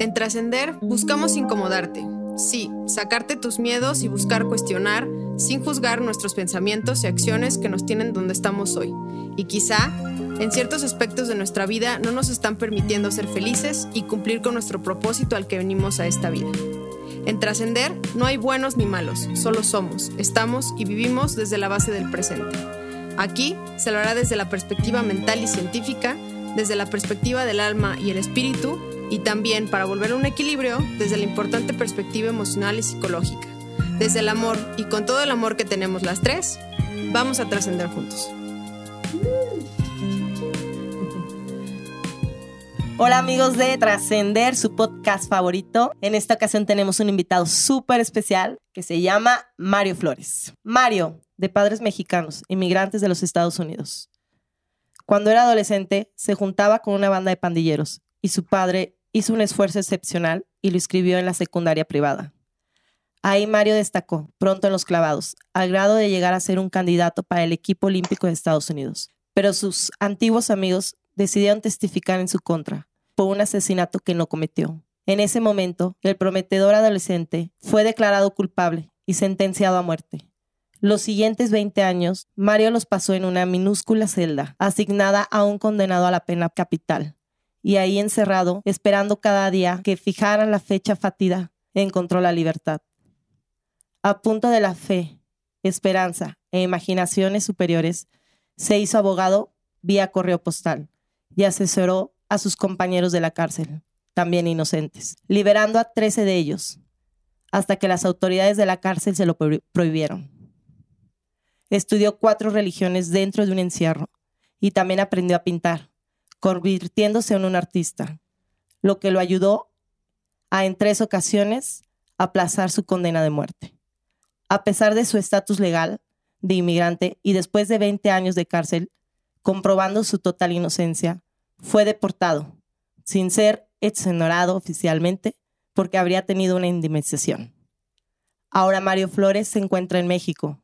En Trascender buscamos incomodarte. Sí, sacarte tus miedos y buscar cuestionar sin juzgar nuestros pensamientos y acciones que nos tienen donde estamos hoy. Y quizá, en ciertos aspectos de nuestra vida no nos están permitiendo ser felices y cumplir con nuestro propósito al que venimos a esta vida. En Trascender no hay buenos ni malos, solo somos, estamos y vivimos desde la base del presente. Aquí se lo hará desde la perspectiva mental y científica, desde la perspectiva del alma y el espíritu, y también para volver a un equilibrio desde la importante perspectiva emocional y psicológica. Desde el amor y con todo el amor que tenemos las tres, vamos a trascender juntos. Hola amigos de Trascender, su podcast favorito. En esta ocasión tenemos un invitado súper especial que se llama Mario Flores. Mario, de padres mexicanos, inmigrantes de los Estados Unidos. Cuando era adolescente, se juntaba con una banda de pandilleros y su padre hizo un esfuerzo excepcional y lo inscribió en la secundaria privada. Ahí Mario destacó, pronto en los clavados, al grado de llegar a ser un candidato para el equipo olímpico de Estados Unidos. Pero sus antiguos amigos decidieron testificar en su contra por un asesinato que no cometió. En ese momento, el prometedor adolescente fue declarado culpable y sentenciado a muerte. Los siguientes 20 años, Mario los pasó en una minúscula celda, asignada a un condenado a la pena capital, y ahí encerrado, esperando cada día que fijaran la fecha fatida, encontró la libertad. A punto de la fe, esperanza e imaginaciones superiores, se hizo abogado vía correo postal y asesoró a sus compañeros de la cárcel, también inocentes, liberando a 13 de ellos, hasta que las autoridades de la cárcel se lo prohibieron. Estudió cuatro religiones dentro de un encierro y también aprendió a pintar, convirtiéndose en un artista, lo que lo ayudó a en tres ocasiones aplazar su condena de muerte. A pesar de su estatus legal de inmigrante y después de 20 años de cárcel, comprobando su total inocencia, fue deportado, sin ser exonerado oficialmente, porque habría tenido una indemnización. Ahora Mario Flores se encuentra en México,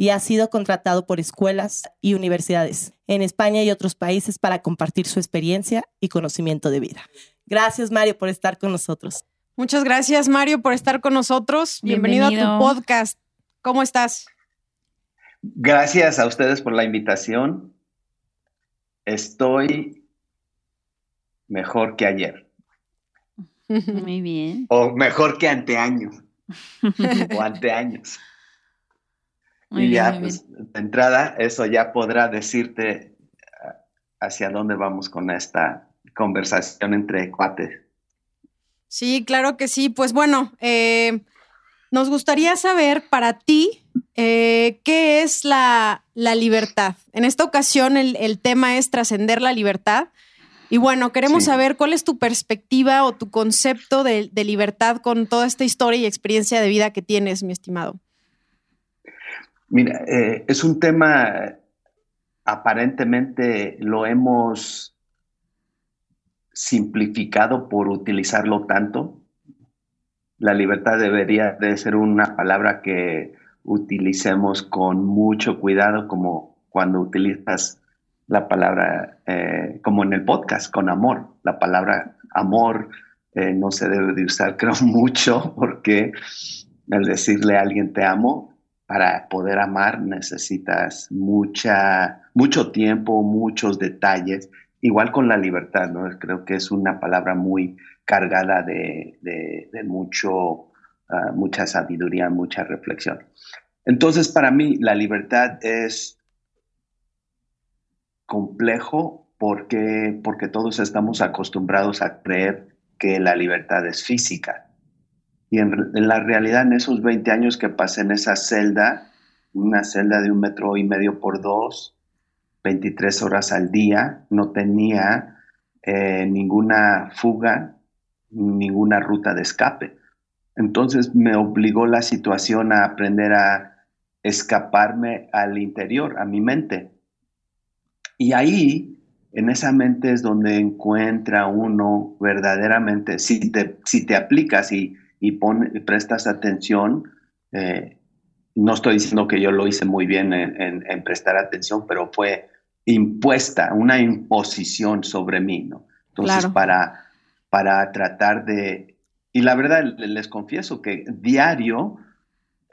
y ha sido contratado por escuelas y universidades en España y otros países para compartir su experiencia y conocimiento de vida. Gracias, Mario, por estar con nosotros. Muchas gracias, Mario, por estar con nosotros. Bienvenido, a tu podcast. ¿Cómo estás? Gracias a ustedes por la invitación. Estoy mejor que ayer. Muy bien. O mejor que anteaños. o anteaños y ya, pues, de entrada, eso ya podrá decirte ah, hacia dónde vamos con esta conversación entre cuates. Sí, claro que sí. Pues bueno, eh, nos gustaría saber para ti eh, qué es la, libertad. En esta ocasión el, tema es trascender la libertad. Y bueno, queremos saber cuál es tu perspectiva o tu concepto de libertad con toda esta historia y experiencia de vida que tienes, mi estimado. Mira, eh, es un tema, aparentemente lo hemos simplificado por utilizarlo tanto. La libertad debería de ser una palabra que utilicemos con mucho cuidado, como cuando utilizas la palabra, eh, como en el podcast, con amor. La palabra amor eh, no se debe de usar, creo, mucho, porque al decirle a alguien te amo, para poder amar necesitas mucha, mucho tiempo, muchos detalles, igual con la libertad, ¿no? Creo que es una palabra muy cargada de, mucho, ah, mucha sabiduría, mucha reflexión. Entonces, para mí, la libertad es complejo porque, porque todos estamos acostumbrados a creer que la libertad es física y en, la realidad, en esos 20 años que pasé en esa celda, una celda de un metro y medio por dos, 23 horas al día, no tenía eh, ninguna fuga, ninguna ruta de escape. Entonces me obligó la situación a aprender a escaparme al interior, a mi mente. Y ahí, en esa mente es donde encuentra uno verdaderamente, si te, si te aplicas y y prestas atención. Eh, no estoy diciendo que yo lo hice muy bien en, prestar atención, pero fue impuesta, una imposición sobre mí, ¿no? Entonces, para, para tratar de... Y la verdad, les confieso que diario,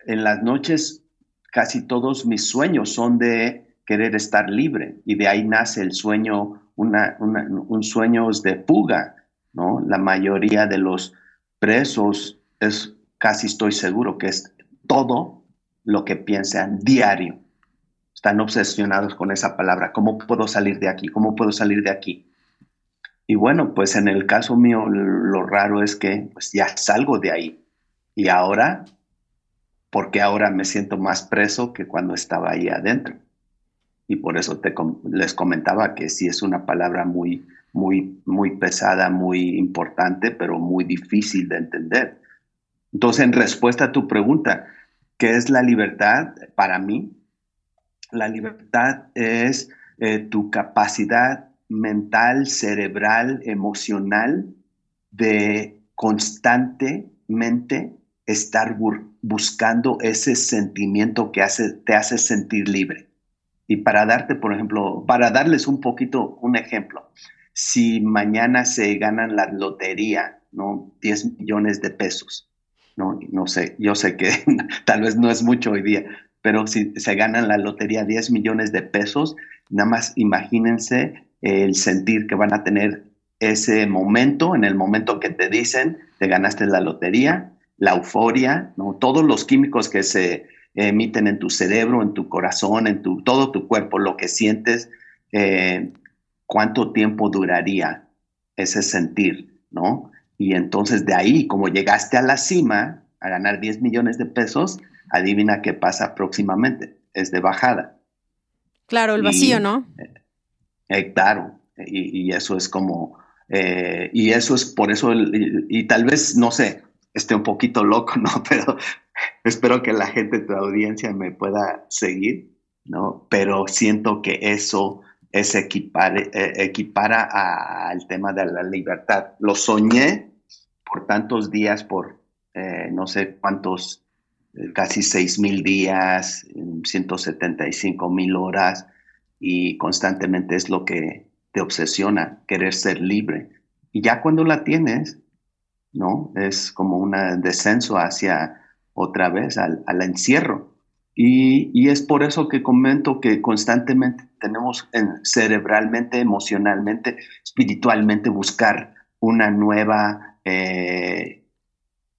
en las noches, casi todos mis sueños son de querer estar libre y de ahí nace el sueño, un sueño de fuga, ¿no? La mayoría de los presos es, casi estoy seguro que es todo lo que piensan diario. Están obsesionados con esa palabra. ¿Cómo puedo salir de aquí? ¿Cómo puedo salir de aquí? Y bueno, pues en el caso mío lo raro es que pues ya salgo de ahí. Y ahora, porque ahora me siento más preso que cuando estaba ahí adentro. Y por eso te, les comentaba que sí es una palabra muy, muy, muy pesada, muy importante, pero muy difícil de entender. Entonces, en respuesta a tu pregunta, ¿qué es la libertad para mí? La libertad es eh, tu capacidad mental, cerebral, emocional de constantemente estar buscando ese sentimiento que hace, te hace sentir libre. Y para darte, por ejemplo, para darles un poquito un ejemplo, si mañana se ganan la lotería, ¿no? 10 millones de pesos, ¿no? No sé, yo sé que tal vez no es mucho hoy día, pero si se ganan la lotería 10 millones de pesos, nada más imagínense el sentir que van a tener ese momento, en el momento que te dicen, te ganaste la lotería, la euforia, ¿no? todos los químicos que se emiten en tu cerebro, en tu corazón, en tu, todo tu cuerpo, lo que sientes, eh, cuánto tiempo duraría ese sentir, ¿no? Y entonces de ahí, como llegaste a la cima, a ganar 10 millones de pesos, adivina qué pasa próximamente, es de bajada. Claro, el vacío, ¿no? Eh, eh, claro, y, eso es como, eh, y eso es por eso, y, tal vez, no sé, esté un poquito loco, ¿no? Pero espero que la gente de tu audiencia me pueda seguir, ¿no? Pero siento que eso es equipar, eh, equipara al tema de la libertad. Lo soñé por tantos días, por no sé cuántos, casi seis mil días, 175 mil horas, y constantemente es lo que te obsesiona, querer ser libre. Y ya cuando la tienes, ¿no? Es como un descenso hacia otra vez al, encierro. Y, es por eso que comento que constantemente tenemos cerebralmente, emocionalmente, espiritualmente buscar una nueva, eh,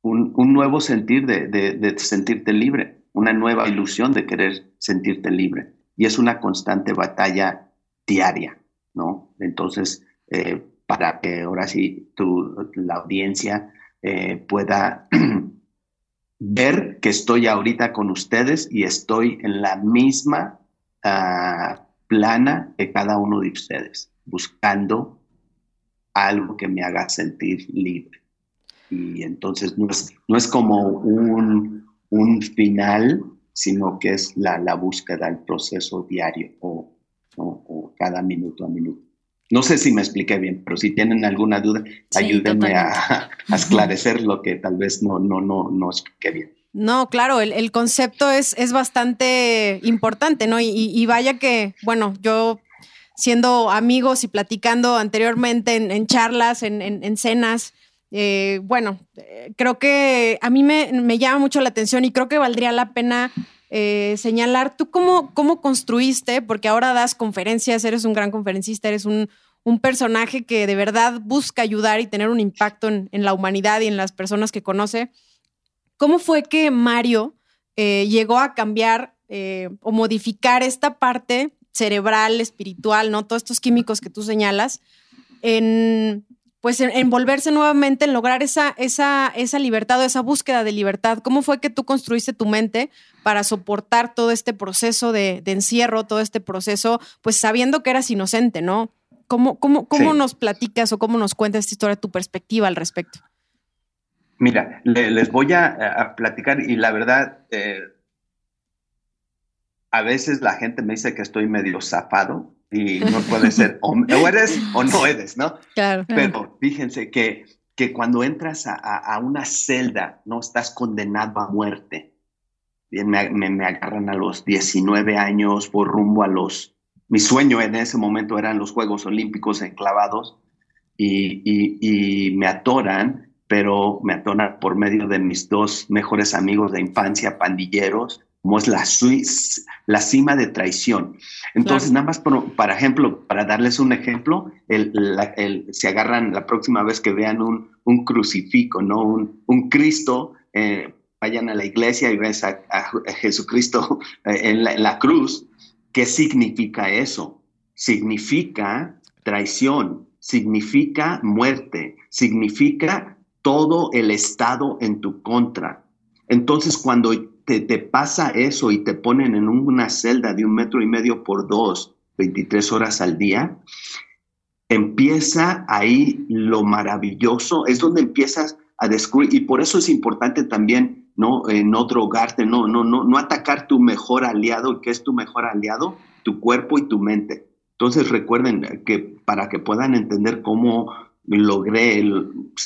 un, nuevo sentir de sentirte libre, una nueva ilusión de querer sentirte libre y es una constante batalla diaria, ¿no? Entonces, eh, para que ahora sí tu, la audiencia eh, pueda ver que estoy ahorita con ustedes y estoy en la misma ah, plana que cada uno de ustedes, buscando algo que me haga sentir libre. Y entonces no es, no es como un, un final sino que es la, la búsqueda, el proceso diario o, cada minuto a minuto. No sé si me expliqué bien, pero si tienen alguna duda, ayúdenme a, esclarecer lo que tal vez no, no, no, no expliqué bien. No, claro, el, concepto es, es, bastante importante, ¿no? Y, vaya que, bueno, yo siendo amigos y platicando anteriormente en, charlas, en, en cenas, eh, bueno, eh, creo que a mí me, llama mucho la atención y creo que valdría la pena eh, señalar tú cómo, cómo construiste, porque ahora das conferencias, eres un gran conferencista, eres un, personaje que de verdad busca ayudar y tener un impacto en, la humanidad y en las personas que conoce. ¿Cómo fue que Mario llegó a cambiar o modificar esta parte cerebral, espiritual, ¿no? Todos estos químicos que tú señalas en pues envolverse nuevamente en lograr esa, esa, esa libertad o esa búsqueda de libertad. ¿Cómo fue que tú construiste tu mente para soportar todo este proceso de, encierro, todo este proceso, pues sabiendo que eras inocente, ¿no? ¿Cómo, cómo, cómo nos platicas o cómo nos cuentas esta historia, tu perspectiva al respecto? Mira, les voy a, platicar y la verdad, eh, a veces la gente me dice que estoy medio zafado y no puede ser o, eres o no eres, ¿no? Claro. Pero fíjense que, que cuando entras a, una celda, no estás condenado a muerte. Me, me, me, agarran a los 19 años por rumbo a los... Mi sueño en ese momento eran los Juegos Olímpicos enclavados y, me atoran, pero me atoran por medio de mis dos mejores amigos de infancia, pandilleros, como es la, la cima de traición. Entonces, nada más, por, para ejemplo, para darles un ejemplo, el, se agarran la próxima vez que vean un, un crucifijo, ¿no? Un, un Cristo, eh, vayan a la iglesia y ven a, Jesucristo eh, en la, cruz. ¿Qué significa eso? Significa traición, significa muerte, significa todo el estado en tu contra. Entonces, cuando te, te, pasa eso y te ponen en una celda de un metro y medio por dos, 23 horas al día, empieza ahí lo maravilloso, es donde empiezas a descubrir, y por eso es importante también no, eh, no drogarte, no, no, no, no atacar tu mejor aliado, ¿qué es tu mejor aliado? Tu cuerpo y tu mente. Entonces recuerden que para que puedan entender cómo logré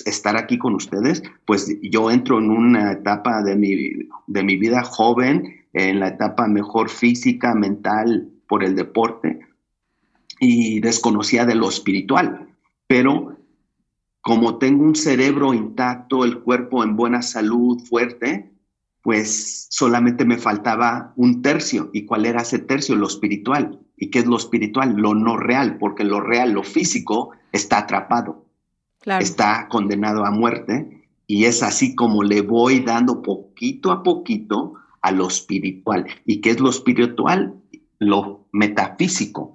estar aquí con ustedes, pues yo entro en una etapa de mi, de mi vida joven, en la etapa mejor física, mental, por el deporte, y desconocía de lo espiritual. Pero como tengo un cerebro intacto, el cuerpo en buena salud, fuerte, pues solamente me faltaba un tercio. ¿Y cuál era ese tercio? Lo espiritual. ¿Y qué es lo espiritual? Lo no real, porque lo real, lo físico, está atrapado. Está condenado a muerte. Y es así como le voy dando poquito a poquito a lo espiritual. ¿Y qué es lo espiritual? Lo metafísico.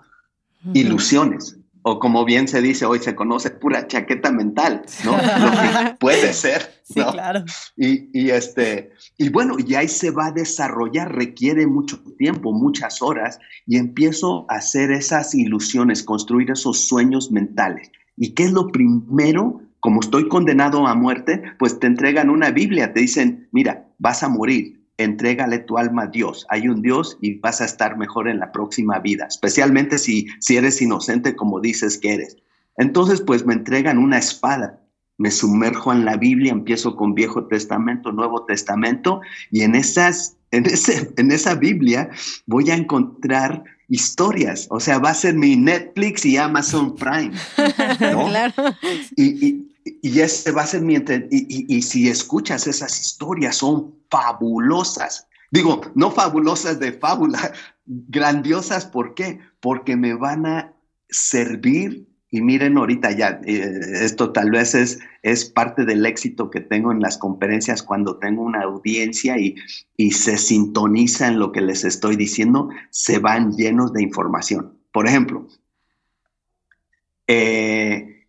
Ilusiones o como bien se dice hoy, se conoce pura chaqueta mental, ¿no? Lo que puede ser. Sí, claro. Y, este, y bueno, y ahí se va a desarrollar, requiere mucho tiempo, muchas horas, y empiezo a hacer esas ilusiones, construir esos sueños mentales. ¿Y qué es lo primero? Como estoy condenado a muerte, pues te entregan una Biblia, te dicen, mira, vas a morir, entrégale tu alma a Dios. Hay un Dios y vas a estar mejor en la próxima vida, especialmente si, si eres inocente como dices que eres. Entonces, pues me entregan una espada, me sumerjo en la Biblia, empiezo con Viejo Testamento, Nuevo Testamento, y en, esas, en, ese, en esa Biblia voy a encontrar historias, o sea, va a ser mi Netflix y Amazon Prime. claro. y, y ese va a ser mi y, y, si escuchas esas historias son fabulosas. Digo, no fabulosas de fábula, grandiosas, ¿por qué? Porque me van a servir y miren ahorita ya, eh, esto tal vez es, es parte del éxito que tengo en las conferencias cuando tengo una audiencia y, y se sintoniza en lo que les estoy diciendo, se van llenos de información. Por ejemplo, eh,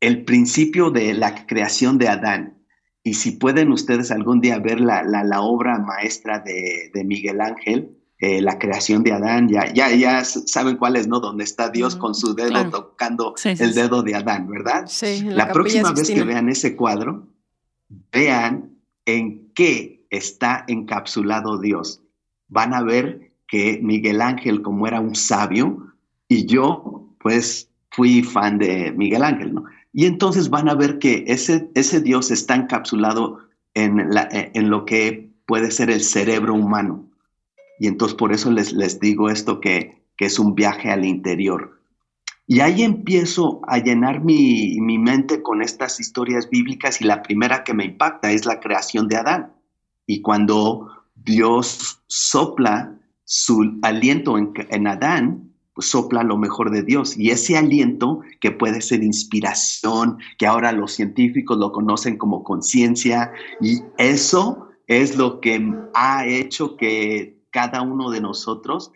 el principio de la creación de Adán. Y si pueden ustedes algún día ver la, obra maestra de, Miguel Ángel, eh, la creación de Adán, ya, ya, ya saben cuál es, ¿no? Donde está Dios con su dedo tocando el dedo de Adán, ¿verdad? Sí. La, la próxima vez que vean ese cuadro, vean en qué está encapsulado Dios. Van a ver que Miguel Ángel, como era un sabio, y yo, pues, fui fan de Miguel Ángel, ¿no? Y entonces van a ver que ese, ese Dios está encapsulado en, la, en lo que puede ser el cerebro humano. Y entonces por eso les, les digo esto que, que es un viaje al interior. Y ahí empiezo a llenar mi, mi, mente con estas historias bíblicas y la primera que me impacta es la creación de Adán. Y cuando Dios sopla su aliento en, en Adán, pues sopla lo mejor de Dios. Y ese aliento que puede ser inspiración, que ahora los científicos lo conocen como conciencia, y eso es lo que ha hecho que cada uno de nosotros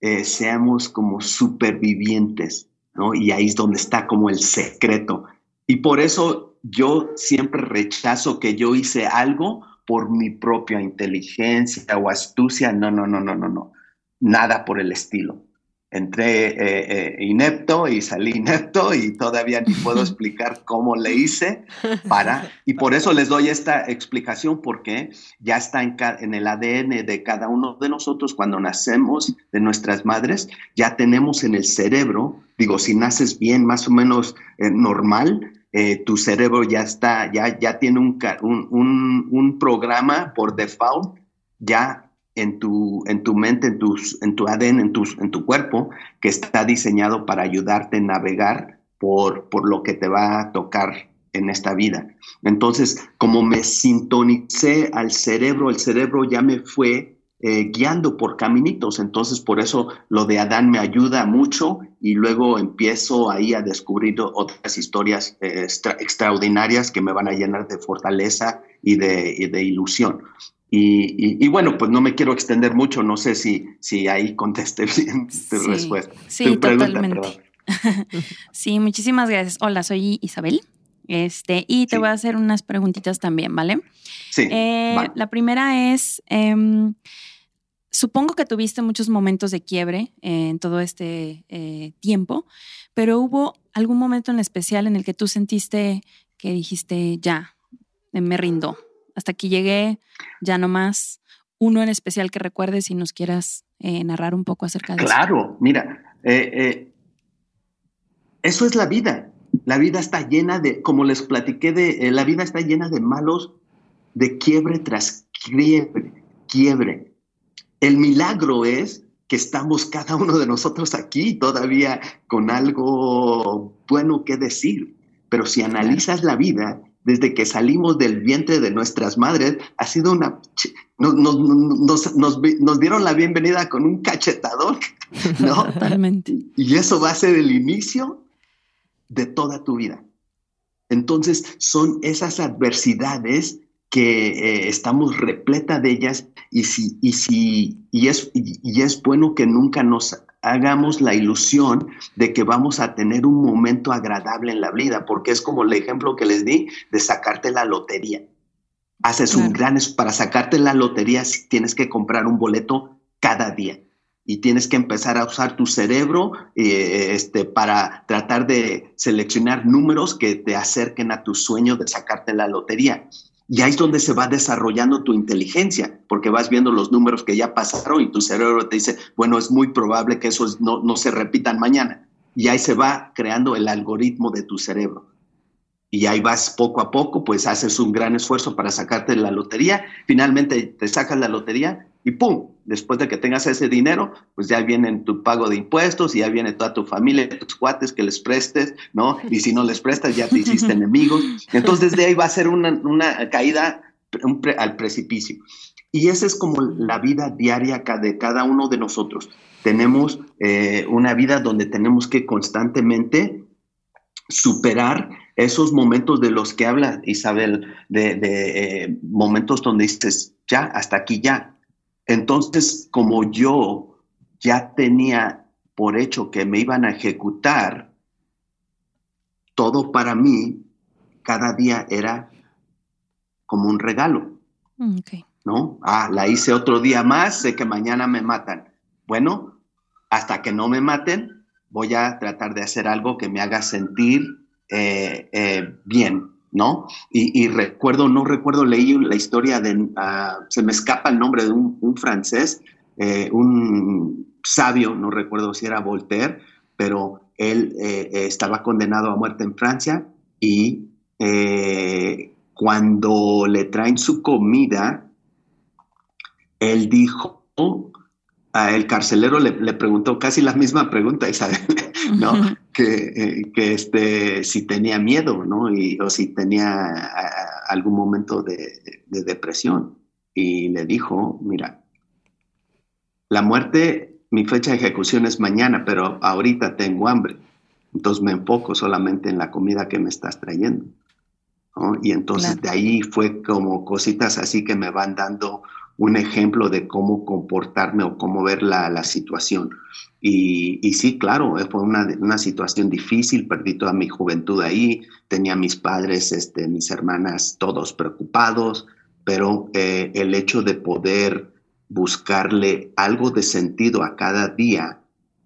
eh, seamos como supervivientes, ¿no? Y ahí es donde está como el secreto. Y por eso yo siempre rechazo que yo hice algo por mi propia inteligencia o astucia. No, no, no, no, no, no. Nada por el estilo entré eh, eh, inepto y salí inepto y todavía ni puedo explicar cómo le hice para, y por eso les doy esta explicación porque ya está en, en, el ADN de cada uno de nosotros cuando nacemos de nuestras madres, ya tenemos en el cerebro, digo, si naces bien, más o menos eh, normal, tu cerebro ya está, ya, ya tiene un, un, un programa por default ya en tu, en tu mente, en, tus, en tu ADN, en, tus, en tu cuerpo, que está diseñado para ayudarte a navegar por, por lo que te va a tocar en esta vida. Entonces, como me sintonicé al cerebro, el cerebro ya me fue eh, guiando por caminitos. Entonces, por eso lo de Adán me ayuda mucho y luego empiezo ahí a descubrir otras historias eh, extraordinarias que me van a llenar de fortaleza y de, de ilusión. Y, bueno, pues no me quiero extender mucho, no sé si, si ahí contesté bien tu respuesta. Sí, totalmente. sí, muchísimas gracias. Hola, soy Isabel. Este, y te voy a hacer unas preguntitas también, ¿vale? Sí. Eh, la primera es, em, supongo que tuviste muchos momentos de quiebre en todo este eh, tiempo, pero hubo algún momento en especial en el que tú sentiste que dijiste, ya, me rindo, hasta aquí llegué, ya no más. Uno en especial que recuerdes y nos quieras eh, narrar un poco acerca de eso. Claro, mira, eso es la vida. La vida está llena de, como les platiqué, de, la vida está llena de malos de quiebre tras quiebre, quiebre. El milagro es que estamos cada uno de nosotros aquí todavía con algo bueno que decir. Pero si analizas la vida, desde que salimos del vientre de nuestras madres, ha sido una... Nos, nos, dieron la bienvenida con un cachetador, ¿no? Totalmente. Y eso va a ser el inicio de toda tu vida. Entonces, son esas adversidades que eh, estamos repleta de ellas y, si, y, si, y, es, y es bueno que nunca nos hagamos la ilusión de que vamos a tener un momento agradable en la vida, porque es como el ejemplo que les di de sacarte la lotería. Haces un gran, para sacarte la lotería tienes que comprar un boleto cada día y tienes que empezar a usar tu cerebro eh, este, para tratar de seleccionar números que te acerquen a tu sueño de sacarte la lotería. Y ahí es donde se va desarrollando tu inteligencia, porque vas viendo los números que ya pasaron y tu cerebro te dice, bueno, es muy probable que esos no, no se repitan mañana. Y ahí se va creando el algoritmo de tu cerebro. Y ahí vas poco a poco, pues haces un gran esfuerzo para sacarte la lotería, finalmente te sacas la lotería y ¡pum! Después de que tengas ese dinero, pues ya viene tu pago de impuestos y ya viene toda tu familia, tus cuates que les prestes, ¿no? Y si no les prestas, ya te hiciste enemigos. Entonces, desde ahí va a ser una, caída al precipicio. Y esa es como la vida diaria de cada uno de nosotros. Tenemos eh, una vida donde tenemos que constantemente superar esos momentos de los que habla Isabel, de, eh, momentos donde dices, ya, hasta aquí ya, entonces, como yo ya tenía por hecho que me iban a ejecutar, todo para mí cada día era como un regalo. Mm, ¿No? Ah, la hice otro día más, sé que mañana me matan. Bueno, hasta que no me maten, voy a tratar de hacer algo que me haga sentir eh, eh, bien, ¿no? Y, recuerdo, no recuerdo, leí la historia de, ah, se me escapa el nombre de un, francés, eh, un sabio, no recuerdo si era Voltaire, pero él eh, eh, estaba condenado a muerte en Francia y cuando le traen su comida, él dijo, el carcelero le, preguntó casi la misma pregunta, Isabel, ¿no? que, eh, que, este, si tenía miedo, ¿no? Y, o si tenía algún momento de, depresión. Y le dijo, mira, la muerte, mi fecha de ejecución es mañana, pero ahorita tengo hambre. Entonces me enfoco solamente en la comida que me estás trayendo. Y entonces de ahí fue como cositas así que me van dando un ejemplo de cómo comportarme o cómo ver la, situación. Y, sí, claro, fue una, situación difícil, perdí toda mi juventud ahí, tenía mis padres, este, mis hermanas, todos preocupados, pero eh, el hecho de poder buscarle algo de sentido a cada día,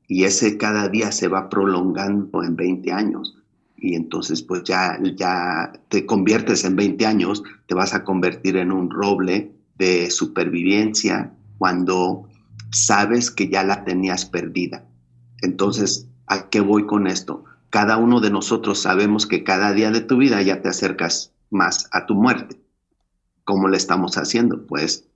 y ese cada día se va prolongando en 20 años, y entonces pues ya, ya te conviertes en 20 años, te vas a convertir en un roble de supervivencia cuando sabes que ya la tenías perdida. Entonces, ¿a qué voy con esto? Cada uno de nosotros sabemos que cada día de tu vida ya te acercas más a tu muerte. ¿Cómo le estamos haciendo? Pues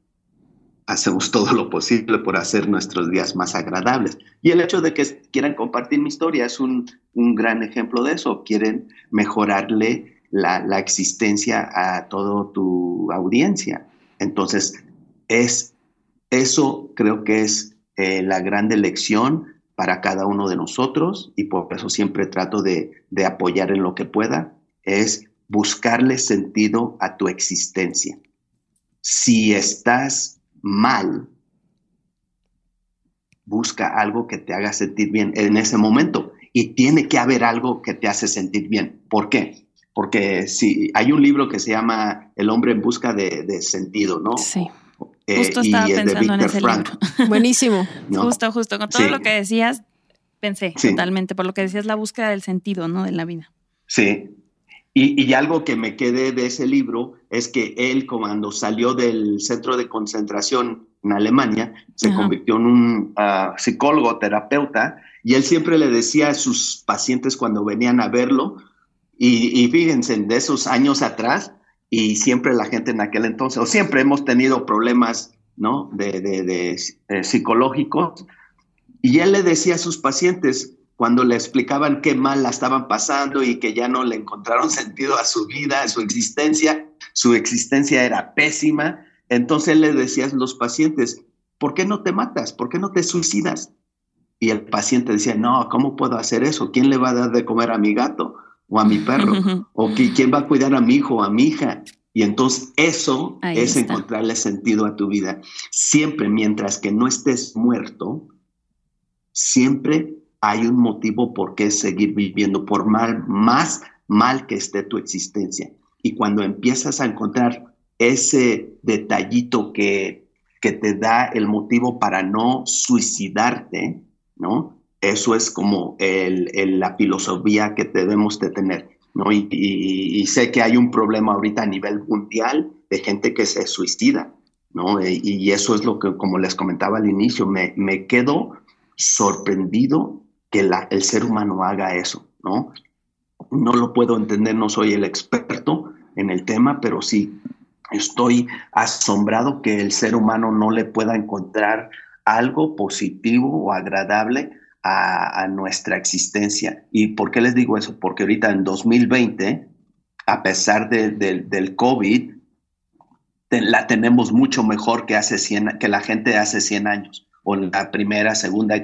hacemos todo lo posible por hacer nuestros días más agradables. Y el hecho de que quieran compartir mi historia es un, gran ejemplo de eso. Quieren mejorarle la, existencia a toda tu audiencia. Entonces, es, eso creo que es eh, la gran lección para cada uno de nosotros y por eso siempre trato de, de apoyar en lo que pueda, es buscarle sentido a tu existencia. Si estás mal, busca algo que te haga sentir bien en ese momento. Y tiene que haber algo que te hace sentir bien. ¿Por qué? Porque si hay un libro que se llama El hombre en busca de, sentido, ¿no? Sí. Eh, justo estaba pensando en ese libro. Buenísimo. Justo, justo. Con todo lo que decías, pensé totalmente. Por lo que decías, la búsqueda del sentido, ¿no? De la vida. Sí. Y, algo que me quedé de ese libro es que él, cuando salió del centro de concentración en Alemania, se convirtió en un ah, psicólogo, terapeuta, y él siempre le decía a sus pacientes cuando venían a verlo, y, fíjense, de esos años atrás, y siempre la gente en aquel entonces, o siempre hemos tenido problemas, ¿no? De, eh, psicológicos, y él le decía a sus pacientes, cuando le explicaban qué mal la estaban pasando y que ya no le encontraron sentido a su vida, a su existencia, su existencia era pésima, entonces le decía a los pacientes, ¿por qué no te matas? ¿Por qué no te suicidas? Y el paciente decía, no, ¿cómo puedo hacer eso? ¿Quién le va a dar de comer a mi gato o a mi perro? ¿O quién va a cuidar a mi hijo o a mi hija? Y entonces eso es encontrarle sentido a tu vida. Siempre, mientras que no estés muerto, siempre hay un motivo por qué seguir viviendo, por mal, más mal que esté tu existencia. Y cuando empiezas a encontrar ese detallito que, que te da el motivo para no suicidarte, ¿no? Eso es como el, la filosofía que debemos de tener, ¿no? Y, sé que hay un problema ahorita a nivel mundial de gente que se suicida, ¿no? Y, eso es lo que, como les comentaba al inicio, me, me quedo sorprendido que el ser humano haga eso, ¿no? No lo puedo entender, no soy el experto en el tema, pero sí estoy asombrado que el ser humano no le pueda encontrar algo positivo o agradable a, nuestra existencia. ¿Y por qué les digo eso? Porque ahorita en 2020, a pesar del COVID, la tenemos mucho mejor que, hace 100, que la gente de hace 100 años, o la primera, segunda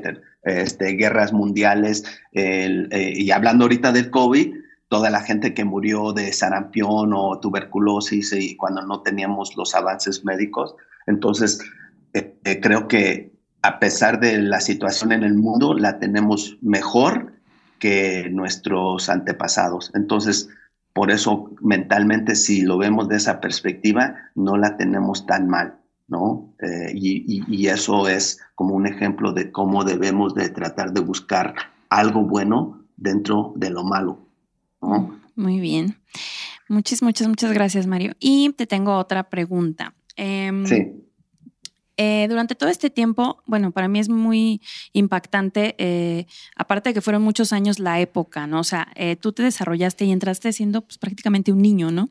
este, guerras mundiales, eh, y hablando ahorita del COVID, toda la gente que murió de sarampión o tuberculosis y cuando no teníamos los avances médicos. Entonces, eh, eh, creo que a pesar de la situación en el mundo, la tenemos mejor que nuestros antepasados. Entonces, por eso mentalmente, si lo vemos de esa perspectiva, no la tenemos tan mal. ¿no? Eh, y, eso es como un ejemplo de cómo debemos de tratar de buscar algo bueno dentro de lo malo, Muy bien. Muchas, muchas, muchas gracias, Mario. Y te tengo otra pregunta. Em, sí. Eh, durante todo este tiempo, bueno, para mí es muy impactante, eh, aparte de que fueron muchos años la época, ¿no? O sea, tú te desarrollaste y entraste siendo pues, prácticamente un niño, ¿no?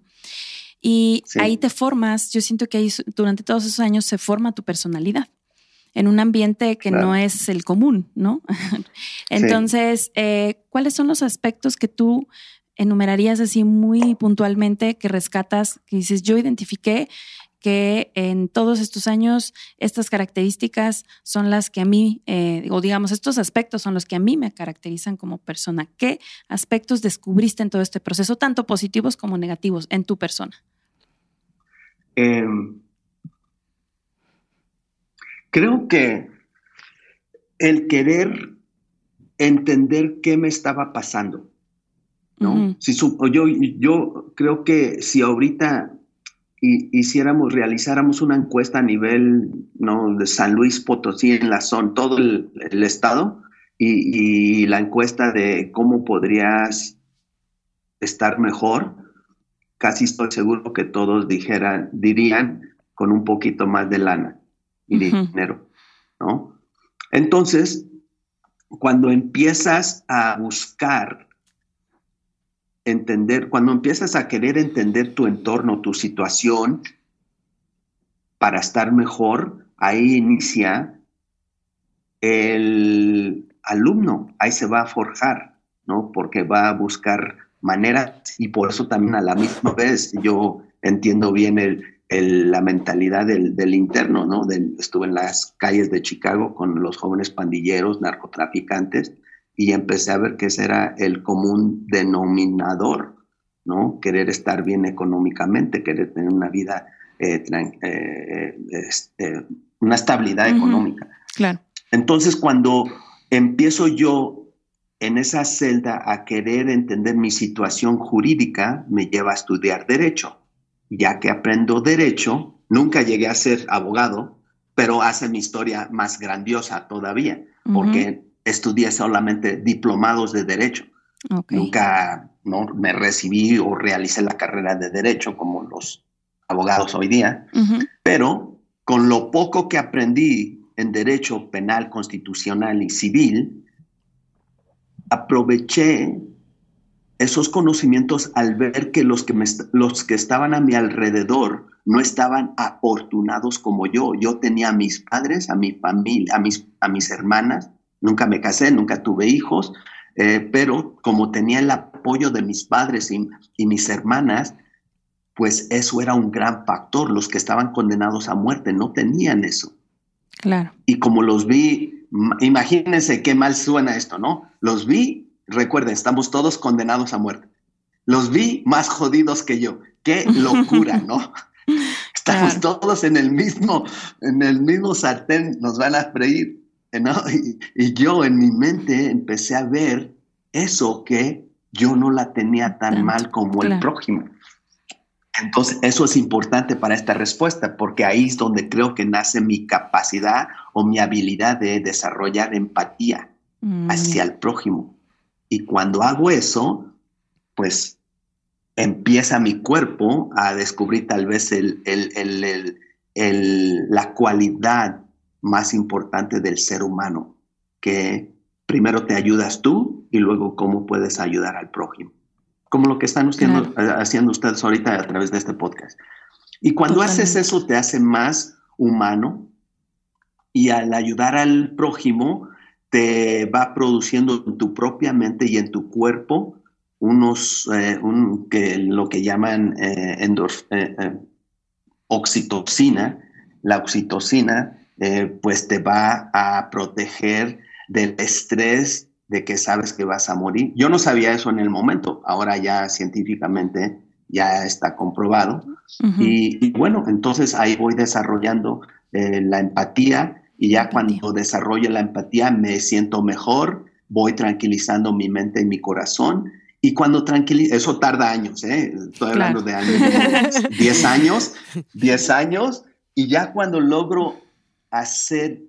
Y ahí te formas, yo siento que ahí durante todos esos años se forma tu personalidad en un ambiente que no es el común, ¿no? Entonces, eh, ¿cuáles son los aspectos que tú enumerarías así muy puntualmente que rescatas, que dices, yo identifiqué que en todos estos años estas características son las que a mí, eh, o digamos, estos aspectos son los que a mí me caracterizan como persona. ¿Qué aspectos descubriste en todo este proceso, tanto positivos como negativos, en tu persona? Em, creo que el querer entender qué me estaba pasando, ¿no? si yo, yo creo que si ahorita hiciéramos, realizáramos una encuesta a nivel ¿no? de San Luis Potosí, en la zona, todo el, estado, y, la encuesta de cómo podrías estar mejor, casi estoy seguro que todos dijeran, dirían con un poquito más de lana y dinero, ¿no? Entonces, cuando empiezas a buscar entender, cuando empiezas a querer entender tu entorno, tu situación, para estar mejor, ahí inicia el alumno, ahí se va a forjar, ¿no? Porque va a buscar maneras y por eso también a la misma vez yo entiendo bien el, la mentalidad del, interno, ¿no? estuve en las calles de Chicago con los jóvenes pandilleros, narcotraficantes, y empecé a ver que ese era el común denominador, ¿no? Querer estar bien económicamente, querer tener una vida, eh, eh, este, una estabilidad económica. Claro. Entonces, cuando empiezo yo en esa celda a querer entender mi situación jurídica, me lleva a estudiar derecho ya que aprendo derecho, nunca llegué a ser abogado, pero hace mi historia más grandiosa todavía, porque estudié solamente diplomados de derecho. Nunca ¿no? me recibí o realicé la carrera de derecho como los abogados hoy día, pero con lo poco que aprendí en derecho penal, constitucional y civil, aproveché esos conocimientos al ver que los que, los que estaban a mi alrededor no estaban afortunados como yo. Yo tenía a mis padres, a mi familia, a mis, a mis hermanas. Nunca me casé, nunca tuve hijos, eh, pero como tenía el apoyo de mis padres y, y mis hermanas, pues eso era un gran factor. Los que estaban condenados a muerte no tenían eso. Claro. Y como los vi, imagínense qué mal suena esto, ¿no? Los vi Recuerden, estamos todos condenados a muerte. Los vi más jodidos que yo. Qué locura, ¿no? Estamos todos en el mismo, en el mismo sartén, nos van a freír, ¿no? Y, yo en mi mente empecé a ver eso que yo no la tenía tan mal como el prójimo. Entonces, eso es importante para esta respuesta, porque ahí es donde creo que nace mi capacidad o mi habilidad de desarrollar empatía mm. hacia el prójimo. Y cuando hago eso, pues empieza mi cuerpo a descubrir tal vez el, la cualidad más importante del ser humano, que primero te ayudas tú y luego cómo puedes ayudar al prójimo, como lo que están haciendo, haciendo ustedes ahorita a través de este podcast. Y cuando haces eso te hace más humano y al ayudar al prójimo te va produciendo en tu propia mente y en tu cuerpo unos, eh, que, lo que llaman eh, eh, oxitocina. La oxitocina pues te va a proteger del estrés de que sabes que vas a morir. Yo no sabía eso en el momento, ahora ya científicamente ya está comprobado. y, bueno, entonces ahí voy desarrollando la empatía y ya cuando desarrollo la empatía me siento mejor, voy tranquilizando mi mente y mi corazón. Y cuando tranquilizo, eso tarda años, ¿eh? estoy hablando de años, 10 años, 10 años, y ya cuando logro hacer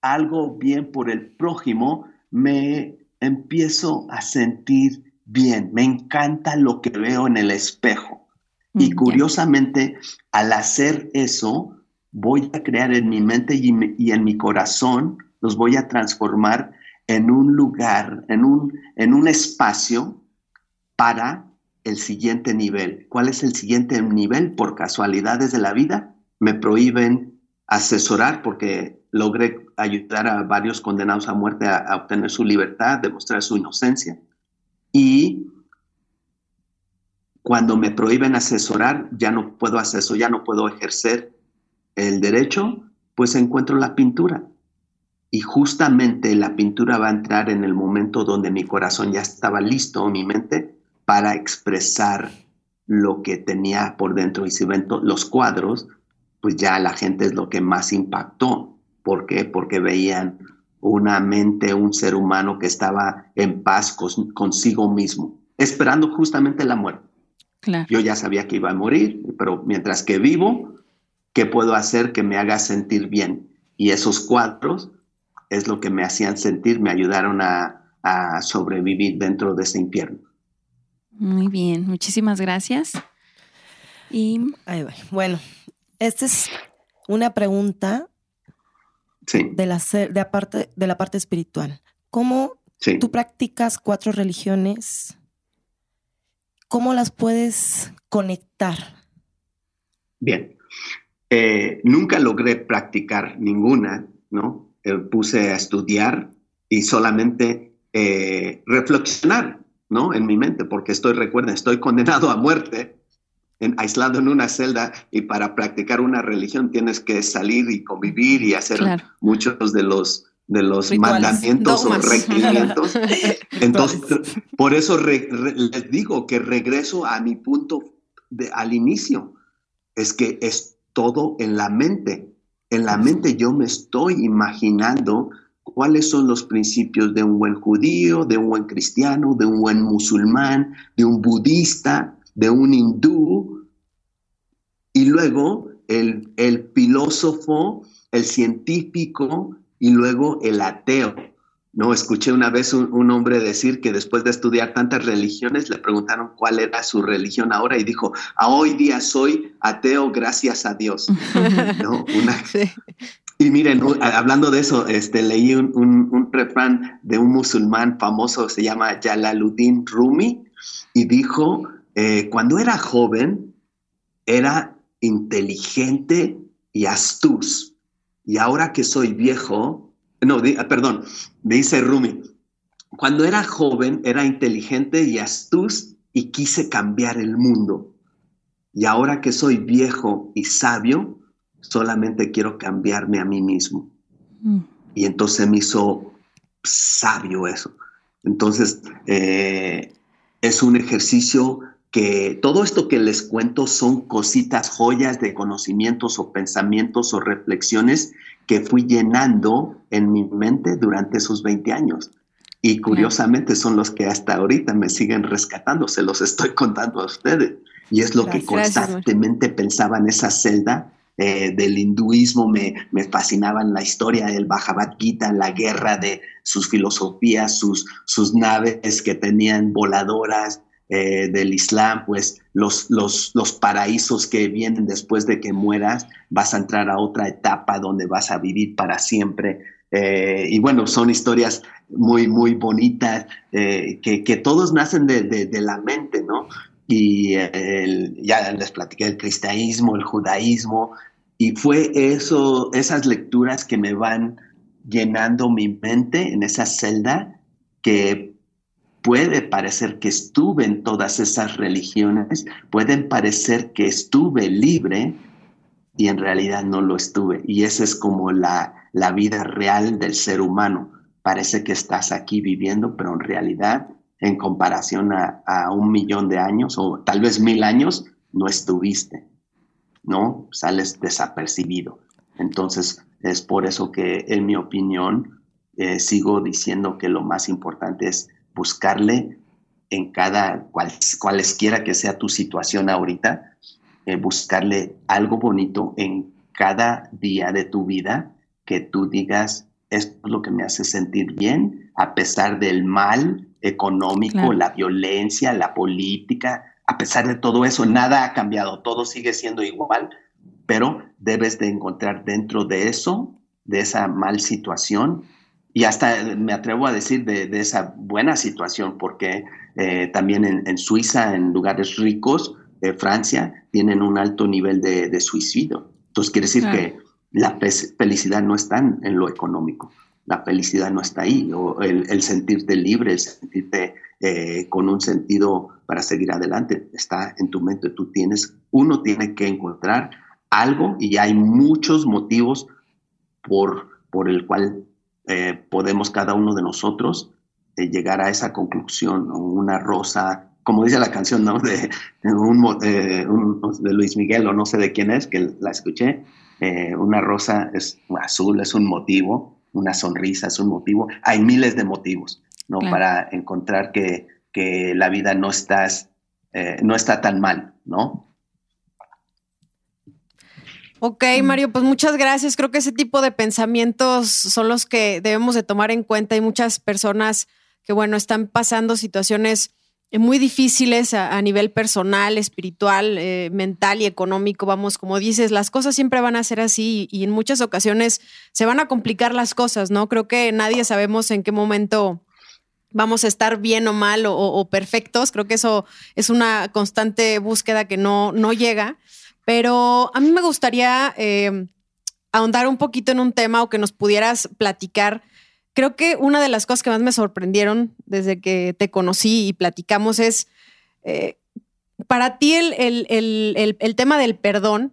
algo bien por el prójimo, me empiezo a sentir bien, me encanta lo que veo en el espejo. Y mm, curiosamente, al hacer eso, voy a crear en mi mente y, en mi corazón, los voy a transformar en un lugar, en un, en un espacio para el siguiente nivel. ¿Cuál es el siguiente nivel? Por casualidades de la vida, me prohíben asesorar porque logré ayudar a varios condenados a muerte a, obtener su libertad, demostrar su inocencia. Y cuando me prohíben asesorar, ya no puedo asesorar, ya no puedo ejercer el derecho, pues encuentro la pintura. Y justamente la pintura va a entrar en el momento donde mi corazón ya estaba listo, mi mente, para expresar lo que tenía por dentro. Y si ven los cuadros, pues ya la gente es lo que más impactó. ¿Por qué? Porque veían una mente, un ser humano que estaba en paz consigo mismo, esperando justamente la muerte. Yo ya sabía que iba a morir, pero mientras que vivo, ¿Qué puedo hacer que me haga sentir bien? Y esos cuadros es lo que me hacían sentir, me ayudaron a, sobrevivir dentro de ese infierno. Muy bien, muchísimas gracias. Y bueno, esta es una pregunta de, la, de, aparte, de la parte espiritual. ¿Cómo tú practicas cuatro religiones? ¿Cómo las puedes conectar? Bien, eh, nunca logré practicar ninguna, ¿no? Eh, puse a estudiar y solamente eh, reflexionar, ¿no? En mi mente, porque estoy, recuerden, estoy condenado a muerte, en, aislado en una celda, y para practicar una religión tienes que salir y convivir y hacer muchos de los de los mandamientos o requerimientos. Entonces, por eso les digo que regreso a mi punto de, al inicio. Es que es todo en la mente. En la mente yo me estoy imaginando cuáles son los principios de un buen judío, de un buen cristiano, de un buen musulmán, de un budista, de un hindú. Y luego el, el filósofo, el científico, y luego el ateo. No, escuché una vez un, hombre decir que después de estudiar tantas religiones le preguntaron cuál era su religión ahora y dijo, a hoy día soy ateo gracias a Dios. Y miren, hablando de eso, este, leí un, un, refrán de un musulmán famoso, se llama Jalaluddin Rumi, y dijo, eh, cuando era joven, era inteligente y astuz y ahora que soy viejo, no, ah, perdón, dice Rumi, cuando era joven era inteligente y astuz y quise cambiar el mundo. Y ahora que soy viejo y sabio, solamente quiero cambiarme a mí mismo. Mm. Y entonces me hizo sabio eso. Entonces, eh, es un ejercicio que todo esto que les cuento son cositas, joyas de conocimientos o pensamientos o reflexiones que fui llenando en mi mente durante esos 20 años. Y curiosamente son los que hasta ahorita me siguen rescatando, se los estoy contando a ustedes. Y es lo que constantemente pensaba en esa celda eh, del hinduismo, me, me fascinaba la historia del Bhagavad Gita, la guerra de sus filosofías, sus, sus naves que tenían voladoras, eh, del Islam, pues los, los, los, paraísos que vienen después de que mueras, vas a entrar a otra etapa donde vas a vivir para siempre. Eh, y bueno, son historias muy, muy bonitas, eh, que, todos nacen de, la mente, ¿no? Y ya les platiqué el cristianismo, el judaísmo, y fue eso, esas lecturas que me van llenando mi mente en esa celda que puede parecer que estuve en todas esas religiones, pueden parecer que estuve libre y en realidad no lo estuve. Y esa es como la, la vida real del ser humano. Parece que estás aquí viviendo, pero en realidad, en comparación a, un millón de años o tal vez mil años, no estuviste, ¿no? Sales desapercibido. Entonces, es por eso que, en mi opinión, eh, sigo diciendo que lo más importante es buscarle en cada, cual, cualesquiera que sea tu situación ahorita, eh, buscarle algo bonito en cada día de tu vida que tú digas, esto es lo que me hace sentir bien, a pesar del mal económico, la violencia, la política, a pesar de todo eso, nada ha cambiado, todo sigue siendo igual, pero debes de encontrar dentro de eso, de esa mal situación, y hasta me atrevo a decir de, esa buena situación, porque eh, también en, Suiza, en lugares ricos, de Francia, tienen un alto nivel de, suicidio. Entonces quiere decir que la felicidad no está en lo económico, la felicidad no está ahí, o el, sentirte libre, el sentirte eh, con un sentido para seguir adelante, está en tu mente. Tú tienes, uno tiene que encontrar algo y hay muchos motivos por, por el cual eh, podemos cada uno de nosotros eh, llegar a esa conclusión, una rosa, como dice la canción ¿no? de, de, Luis Miguel o no sé de quién es, que la escuché, eh, una rosa es azul, es un motivo, una sonrisa es un motivo, hay miles de motivos ¿no? para encontrar que, que, la vida no, estás, no está tan mal, ¿no? Ok, Mario, pues muchas gracias. Creo que ese tipo de pensamientos son los que debemos de tomar en cuenta. Hay muchas personas que, bueno, están pasando situaciones muy difíciles a, nivel personal, espiritual, eh, mental y económico. Vamos, como dices, las cosas siempre van a ser así y, en muchas ocasiones se van a complicar las cosas, ¿no? Creo que nadie sabemos en qué momento vamos a estar bien o mal o, o perfectos. Creo que eso es una constante búsqueda que no, no llega Pero a mí me gustaría eh, ahondar un poquito en un tema o que nos pudieras platicar. Creo que una de las cosas que más me sorprendieron desde que te conocí y platicamos es, eh, para ti el, tema del perdón,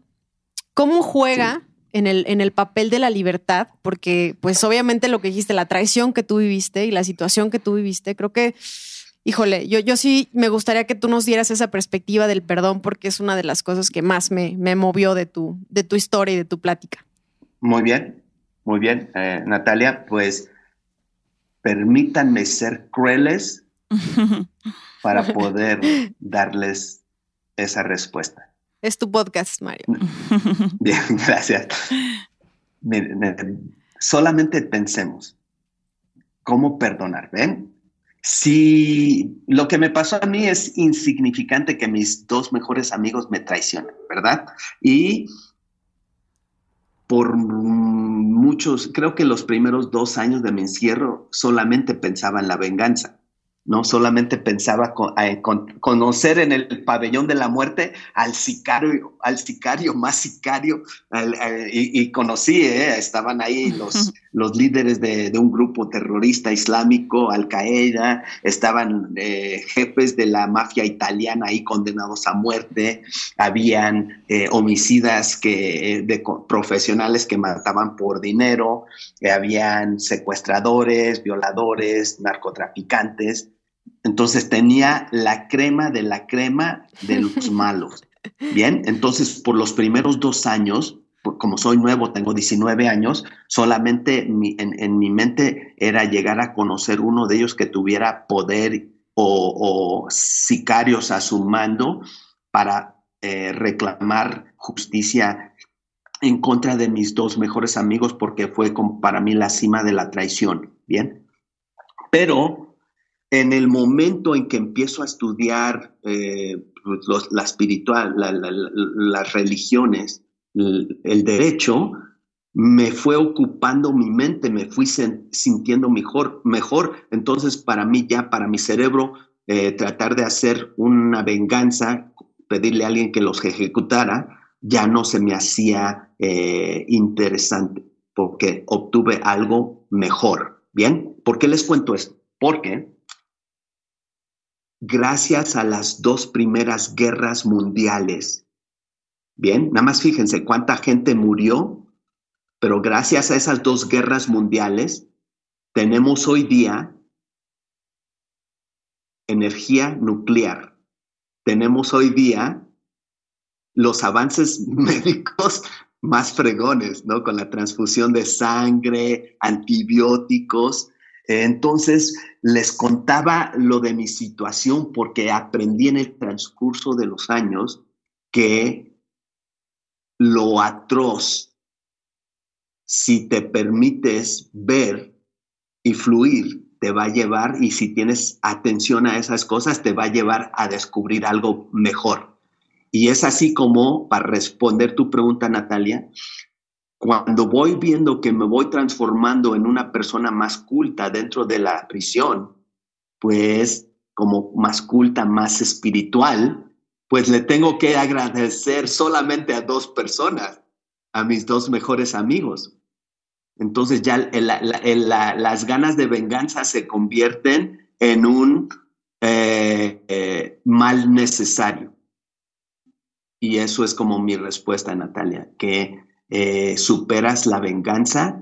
¿cómo juega en, el, en el papel de la libertad? Porque pues obviamente lo que dijiste, la traición que tú viviste y la situación que tú viviste, creo que híjole, yo, yo sí me gustaría que tú nos dieras esa perspectiva del perdón porque es una de las cosas que más me, movió de tu, de tu historia y de tu plática. Muy bien, muy bien, eh, Natalia, pues permítanme ser crueles para poder darles esa respuesta. Es tu podcast, Mario. Bien, gracias. solamente pensemos, ¿cómo perdonar? ¿Ven? Si lo que me pasó a mí es insignificante que mis dos mejores amigos me traicionen, ¿verdad? Y por muchos, creo que los primeros dos años de mi encierro solamente pensaba en la venganza. ¿no? Solamente pensaba eh, conocer en el pabellón de la muerte al sicario, al sicario más sicario, eh, y, conocí, eh, estaban ahí los, los líderes de, un grupo terrorista islámico, Al Qaeda, estaban jefes de la mafia italiana ahí condenados a muerte, habían homicidas que, de, profesionales que mataban por dinero, habían secuestradores, violadores, narcotraficantes. Entonces tenía la crema de la crema de los malos. Bien, entonces por los primeros dos años, como soy nuevo, tengo 19 años, solamente en, mi mente era llegar a conocer uno de ellos que tuviera poder o, sicarios a su mando para eh, reclamar justicia en contra de mis dos mejores amigos porque fue para mí la cima de la traición. Bien, pero en el momento en que empiezo a estudiar eh, la espiritual, las religiones, el, derecho, me fue ocupando mi mente, me fui sintiendo mejor, mejor. Entonces, para mí ya, para mi cerebro, eh, tratar de hacer una venganza, pedirle a alguien que los ejecutara, ya no se me hacía eh, interesante, porque obtuve algo mejor. ¿Bien? ¿Por qué les cuento esto? Porque gracias a las dos primeras guerras mundiales. Bien, nada más fíjense cuánta gente murió, pero gracias a esas dos guerras mundiales tenemos hoy día energía nuclear. Tenemos hoy día los avances médicos más fregones, ¿no? Con la transfusión de sangre, antibióticos. Entonces, les contaba lo de mi situación porque aprendí en el transcurso de los años que lo atroz, si te permites ver y fluir, te va a llevar, y si tienes atención a esas cosas, te va a llevar a descubrir algo mejor. Y es así como, para responder tu pregunta, Natalia, cuando voy viendo que me voy transformando en una persona más culta dentro de la prisión, pues como más culta, más espiritual, pues le tengo que agradecer solamente a dos personas, a mis dos mejores amigos. Entonces ya las ganas de venganza se convierten en un eh, eh, mal necesario. Y eso es como mi respuesta, Natalia, que eh, superas la venganza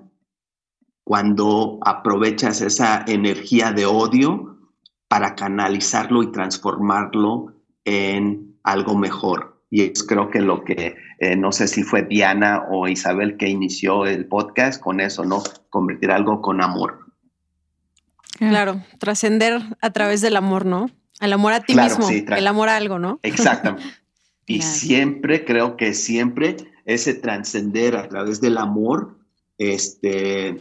cuando aprovechas esa energía de odio para canalizarlo y transformarlo en algo mejor. Y es creo que lo que, eh, no sé si fue Diana o Isabel que inició el podcast con eso, ¿no? Convertir algo con amor. Claro, trascender a través del amor, ¿no? El amor a ti mismo, el amor a algo, ¿no? Exactamente. Y siempre, creo que siempre ese trascender a través del amor, este,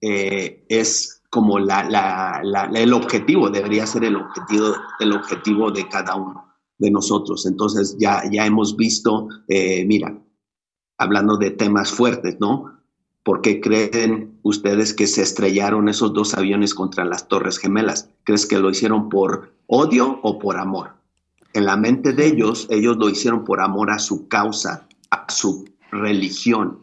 eh, es como la, el objetivo, debería ser el objetivo, el objetivo de cada uno de nosotros. Entonces ya, ya hemos visto, eh, mira, hablando de temas fuertes, ¿no? ¿Por qué creen ustedes que se estrellaron esos dos aviones contra las Torres Gemelas? ¿Crees que lo hicieron por odio o por amor? en la mente de ellos, ellos lo hicieron por amor a su causa, a su religión.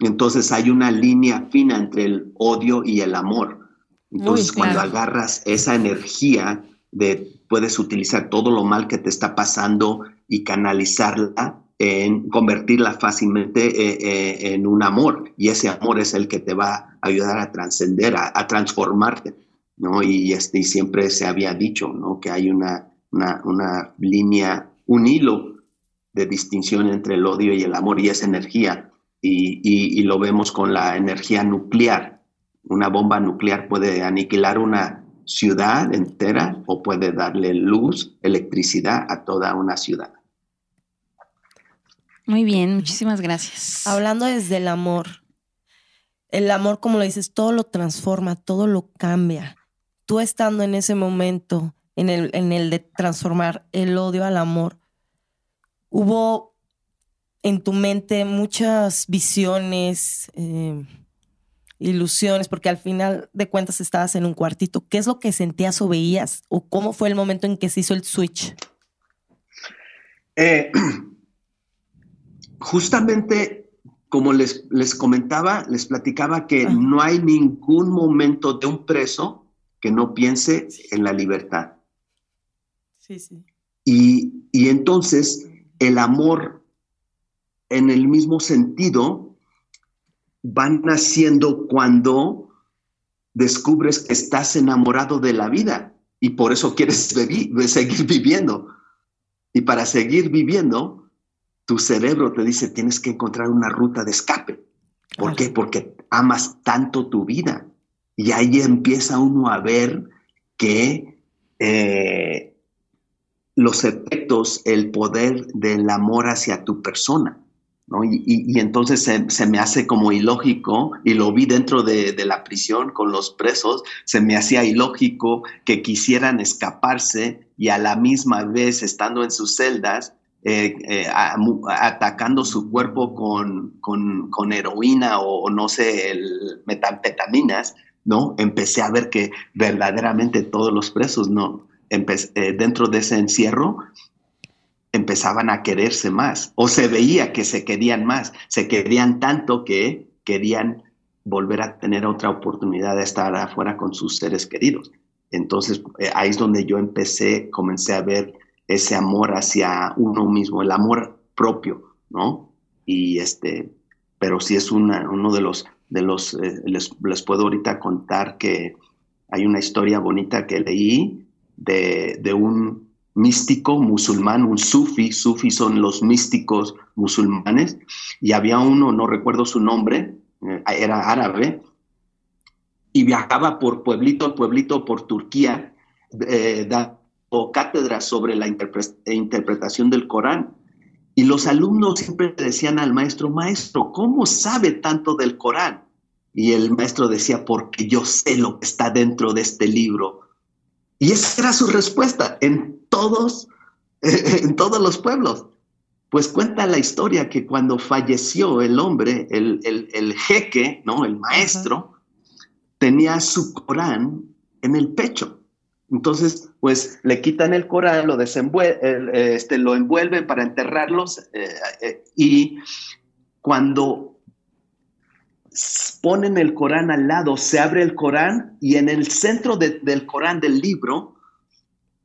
Entonces hay una línea fina entre el odio y el amor. Entonces cuando agarras esa energía de puedes utilizar todo lo mal que te está pasando y canalizarla en convertirla fácilmente eh, eh, en un amor. Y ese amor es el que te va a ayudar a trascender, a, transformarte. ¿no? Y, este, y siempre se había dicho ¿no? que hay una, una, línea, un hilo de distinción entre el odio y el amor y esa energía. Y, y, lo vemos con la energía nuclear. Una bomba nuclear puede aniquilar una ciudad entera o puede darle luz, electricidad a toda una ciudad. Muy bien, muchísimas gracias. Hablando desde el amor, el amor, como lo dices, todo lo transforma, todo lo cambia. Tú estando en ese momento, en el, en el de transformar el odio al amor, hubo en tu mente muchas visiones, eh, ilusiones, porque al final de cuentas estabas en un cuartito. ¿Qué es lo que sentías o veías? ¿O cómo fue el momento en que se hizo el switch? Eh, justamente, como les, les comentaba, les platicaba que no hay ningún momento de un preso que no piense en la libertad. Sí, sí. Y, y entonces el amor en el mismo sentido van naciendo cuando descubres que estás enamorado de la vida y por eso quieres seguir viviendo. Y para seguir viviendo, tu cerebro te dice, tienes que encontrar una ruta de escape. ¿Por qué? Porque amas tanto tu vida. Y ahí empieza uno a ver que eh, los efectos, el poder del amor hacia tu persona. Y, entonces se, me hace como ilógico, y lo vi dentro de, la prisión con los presos, se me hacía ilógico que quisieran escaparse y a la misma vez estando en sus celdas, eh, eh, atacando su cuerpo con, heroína o, no sé, el metanfetaminas, ¿no? Empecé a ver que verdaderamente todos los presos, ¿no? Eh, dentro de ese encierro empezaban a quererse más o se veía que se querían más, se querían tanto que querían volver a tener otra oportunidad de estar afuera con sus seres queridos. Entonces eh, ahí es donde yo empecé, comencé a ver ese amor hacia uno mismo, el amor propio, ¿no? Y este, pero sí es uno de los, de los, eh, les, les, puedo ahorita contar que hay una historia bonita que leí de, de un místico musulmán, un sufi, sufi son los místicos musulmanes, y había uno, no recuerdo su nombre, eh, era árabe, y viajaba por pueblito a pueblito por Turquía, eh, dando cátedras sobre la interpretación del Corán. Y los alumnos siempre decían al maestro, maestro, ¿cómo sabe tanto del Corán? Y el maestro decía, porque yo sé lo que está dentro de este libro. Y esa era su respuesta en todos, en todos los pueblos. Pues cuenta la historia que cuando falleció el hombre, el, el, jeque, ¿no? el maestro, tenía su Corán en el pecho. Entonces, pues le quitan el Corán, lo, este, lo envuelven para enterrarlos eh, eh, y cuando ponen el Corán al lado, se abre el Corán y en el centro del Corán del libro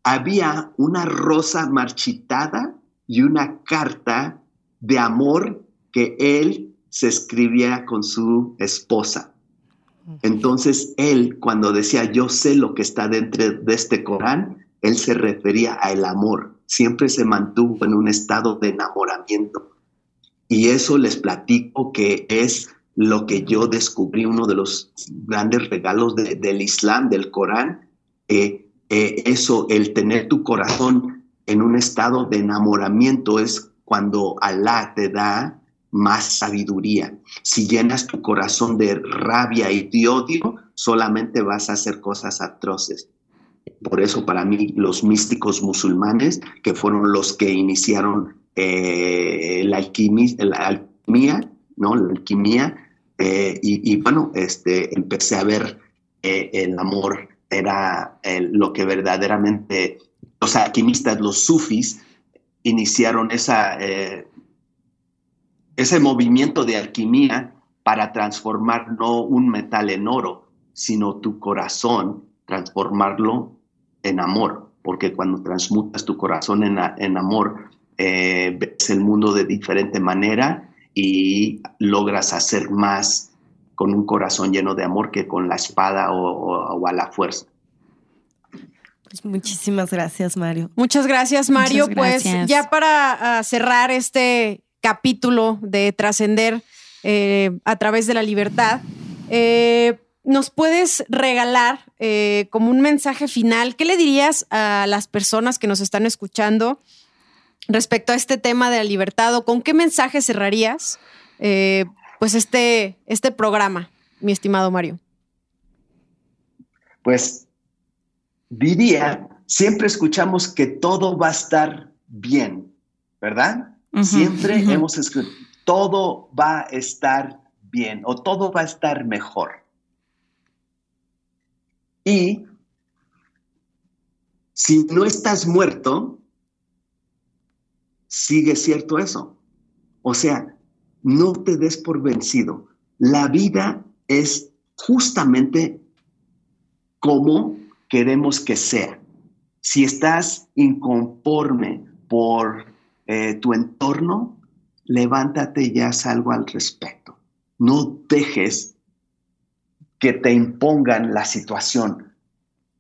había una rosa marchitada y una carta de amor que él se escribía con su esposa. Entonces él, cuando decía yo sé lo que está dentro de este Corán, él se refería al amor. Siempre se mantuvo en un estado de enamoramiento. Y eso les platico que es lo que yo descubrí, uno de los grandes regalos del Islam, del Corán, eh, eso, el tener tu corazón en un estado de enamoramiento es cuando Alá te da más sabiduría. Si llenas tu corazón de rabia y de odio, solamente vas a hacer cosas atroces. Por eso para mí los místicos musulmanes, que fueron los que iniciaron eh, la, alquimia, ¿no? La alquimia, eh, y, bueno, este, empecé a ver eh, el amor era lo que verdaderamente los alquimistas, los sufis, iniciaron esa, eh, ese movimiento de alquimia para transformar no un metal en oro, sino tu corazón, transformarlo en amor, porque cuando transmutas tu corazón en, en amor, ves el mundo de diferente manera y logras hacer más con un corazón lleno de amor que con la espada o, a la fuerza. Pues muchísimas gracias, Mario. Muchas gracias, Mario. Pues ya para ah, cerrar este capítulo de trascender eh, a través de la libertad, eh, ¿nos puedes regalar eh, como un mensaje final? ¿Qué le dirías a las personas que nos están escuchando respecto a este tema de la libertad o con qué mensaje cerrarías pues este, este programa, mi estimado Mario? Pues diría, siempre escuchamos que todo va a estar bien, ¿verdad? siempre hemos escuchado, todo va a estar bien o todo va a estar mejor. Y si no estás muerto, sigue cierto eso. O sea, no te des por vencido. La vida es justamente como queremos que sea. Si estás inconforme por eh, tu entorno, levántate y haz algo al respecto. No dejes que te impongan la situación.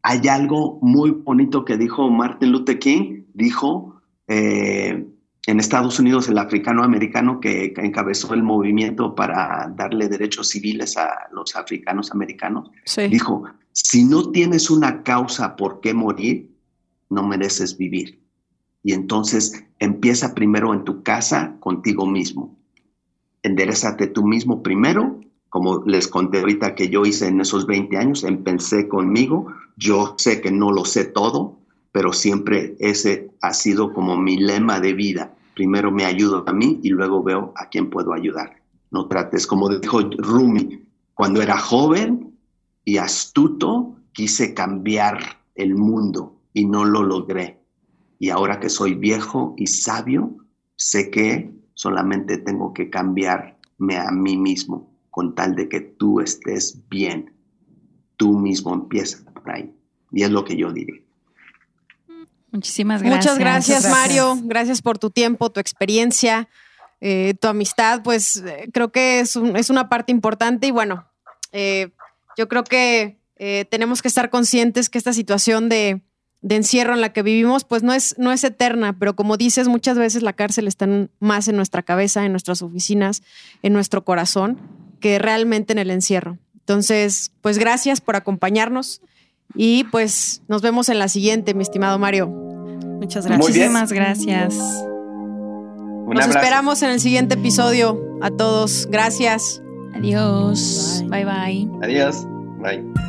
Hay algo muy bonito que dijo Martin Luther King, dijo eh, en Estados Unidos el africano americano que, encabezó el movimiento para darle derechos civiles a los africanos americanos, dijo, si no tienes una causa por qué morir, no mereces vivir. Y entonces empieza primero en tu casa contigo mismo. Enderezate tú mismo primero, como les conté ahorita que yo hice en esos 20 años, empecé conmigo, yo sé que no lo sé todo, pero siempre ese ha sido como mi lema de vida. Primero me ayudo a mí y luego veo a quién puedo ayudar. No trates, como dijo Rumi, cuando era joven y astuto, quise cambiar el mundo y no lo logré. Y ahora que soy viejo y sabio, sé que solamente tengo que cambiarme a mí mismo con tal de que tú estés bien. Tú mismo empieza por ahí. Y es lo que yo diré. Muchísimas gracias. Muchas gracias, Mario. Gracias por tu tiempo, tu experiencia, eh, tu amistad. Pues eh, creo que es, una parte importante y bueno, eh, yo creo que tenemos que estar conscientes que esta situación de, encierro en la que vivimos, pues no es, no es eterna, pero como dices, muchas veces la cárcel está más en nuestra cabeza, en nuestras oficinas, en nuestro corazón, que realmente en el encierro. Entonces, pues gracias por acompañarnos. Y pues nos vemos en la siguiente, mi estimado Mario. Muchas gracias. Muchísimas gracias. nos esperamos en el siguiente episodio. A todos. Gracias. Adiós. bye. bye. Adiós. Bye.